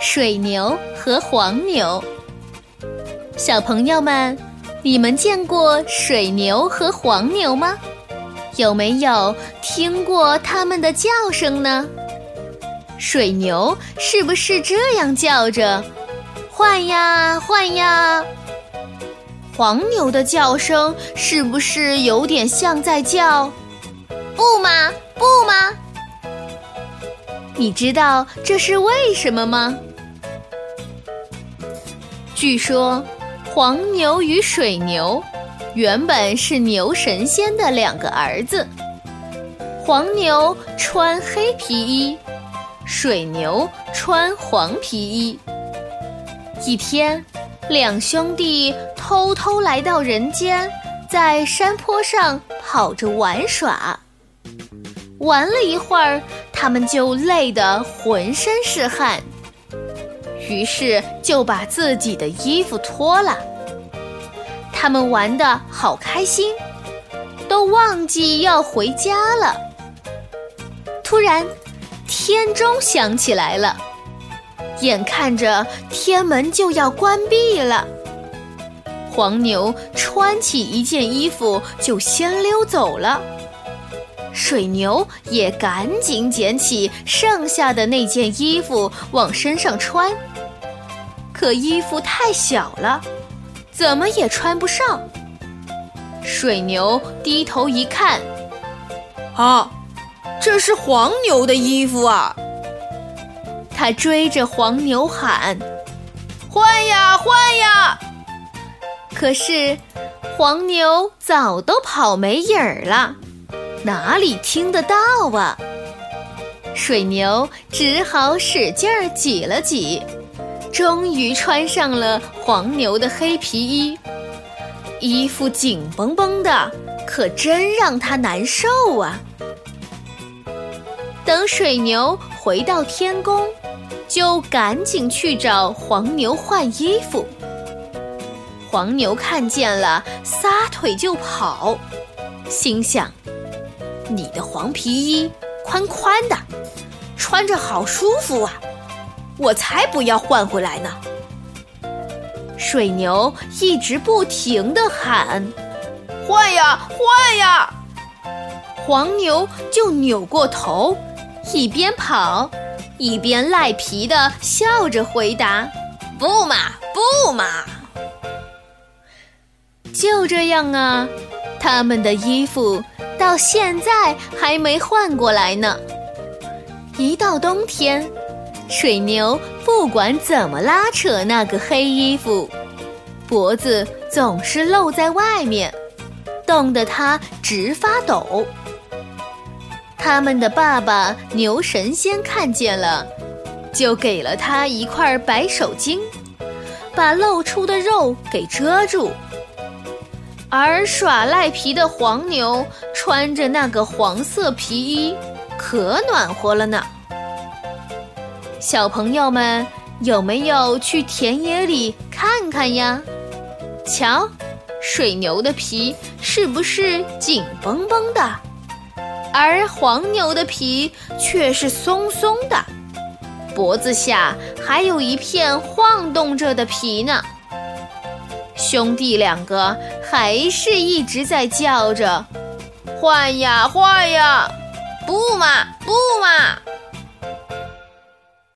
水牛和黄牛，小朋友们，你们见过水牛和黄牛吗？有没有听过它们的叫声呢？水牛是不是这样叫着？换呀换呀！黄牛的叫声是不是有点像在叫“不吗不吗”？你知道这是为什么吗？据说，黄牛与水牛原本是牛神仙的两个儿子。黄牛穿黑皮衣，水牛穿黄皮衣。一天，两兄弟偷偷来到人间，在山坡上跑着玩耍。玩了一会儿，他们就累得浑身是汗，于是就把自己的衣服脱了。他们玩得好开心，都忘记要回家了。突然，天钟响起来了。眼看着天门就要关闭了，黄牛穿起一件衣服就先溜走了，水牛也赶紧捡起剩下的那件衣服往身上穿，可衣服太小了，怎么也穿不上。水牛低头一看，啊，这是黄牛的衣服啊！他追着黄牛喊：“换呀换呀！”可是黄牛早都跑没影儿了，哪里听得到啊？水牛只好使劲儿挤了挤，终于穿上了黄牛的黑皮衣。衣服紧绷绷的，可真让他难受啊！等水牛回到天宫。就赶紧去找黄牛换衣服。黄牛看见了，撒腿就跑，心想：“你的黄皮衣宽宽的，穿着好舒服啊，我才不要换回来呢。”水牛一直不停地喊：“换呀换呀！”黄牛就扭过头，一边跑。一边赖皮的笑着回答：“不嘛，不嘛。”就这样啊，他们的衣服到现在还没换过来呢。一到冬天，水牛不管怎么拉扯那个黑衣服，脖子总是露在外面，冻得它直发抖。他们的爸爸牛神仙看见了，就给了他一块白手巾，把露出的肉给遮住。而耍赖皮的黄牛穿着那个黄色皮衣，可暖和了呢。小朋友们有没有去田野里看看呀？瞧，水牛的皮是不是紧绷绷的？而黄牛的皮却是松松的，脖子下还有一片晃动着的皮呢。兄弟两个还是一直在叫着：“换呀换呀，不嘛不嘛！”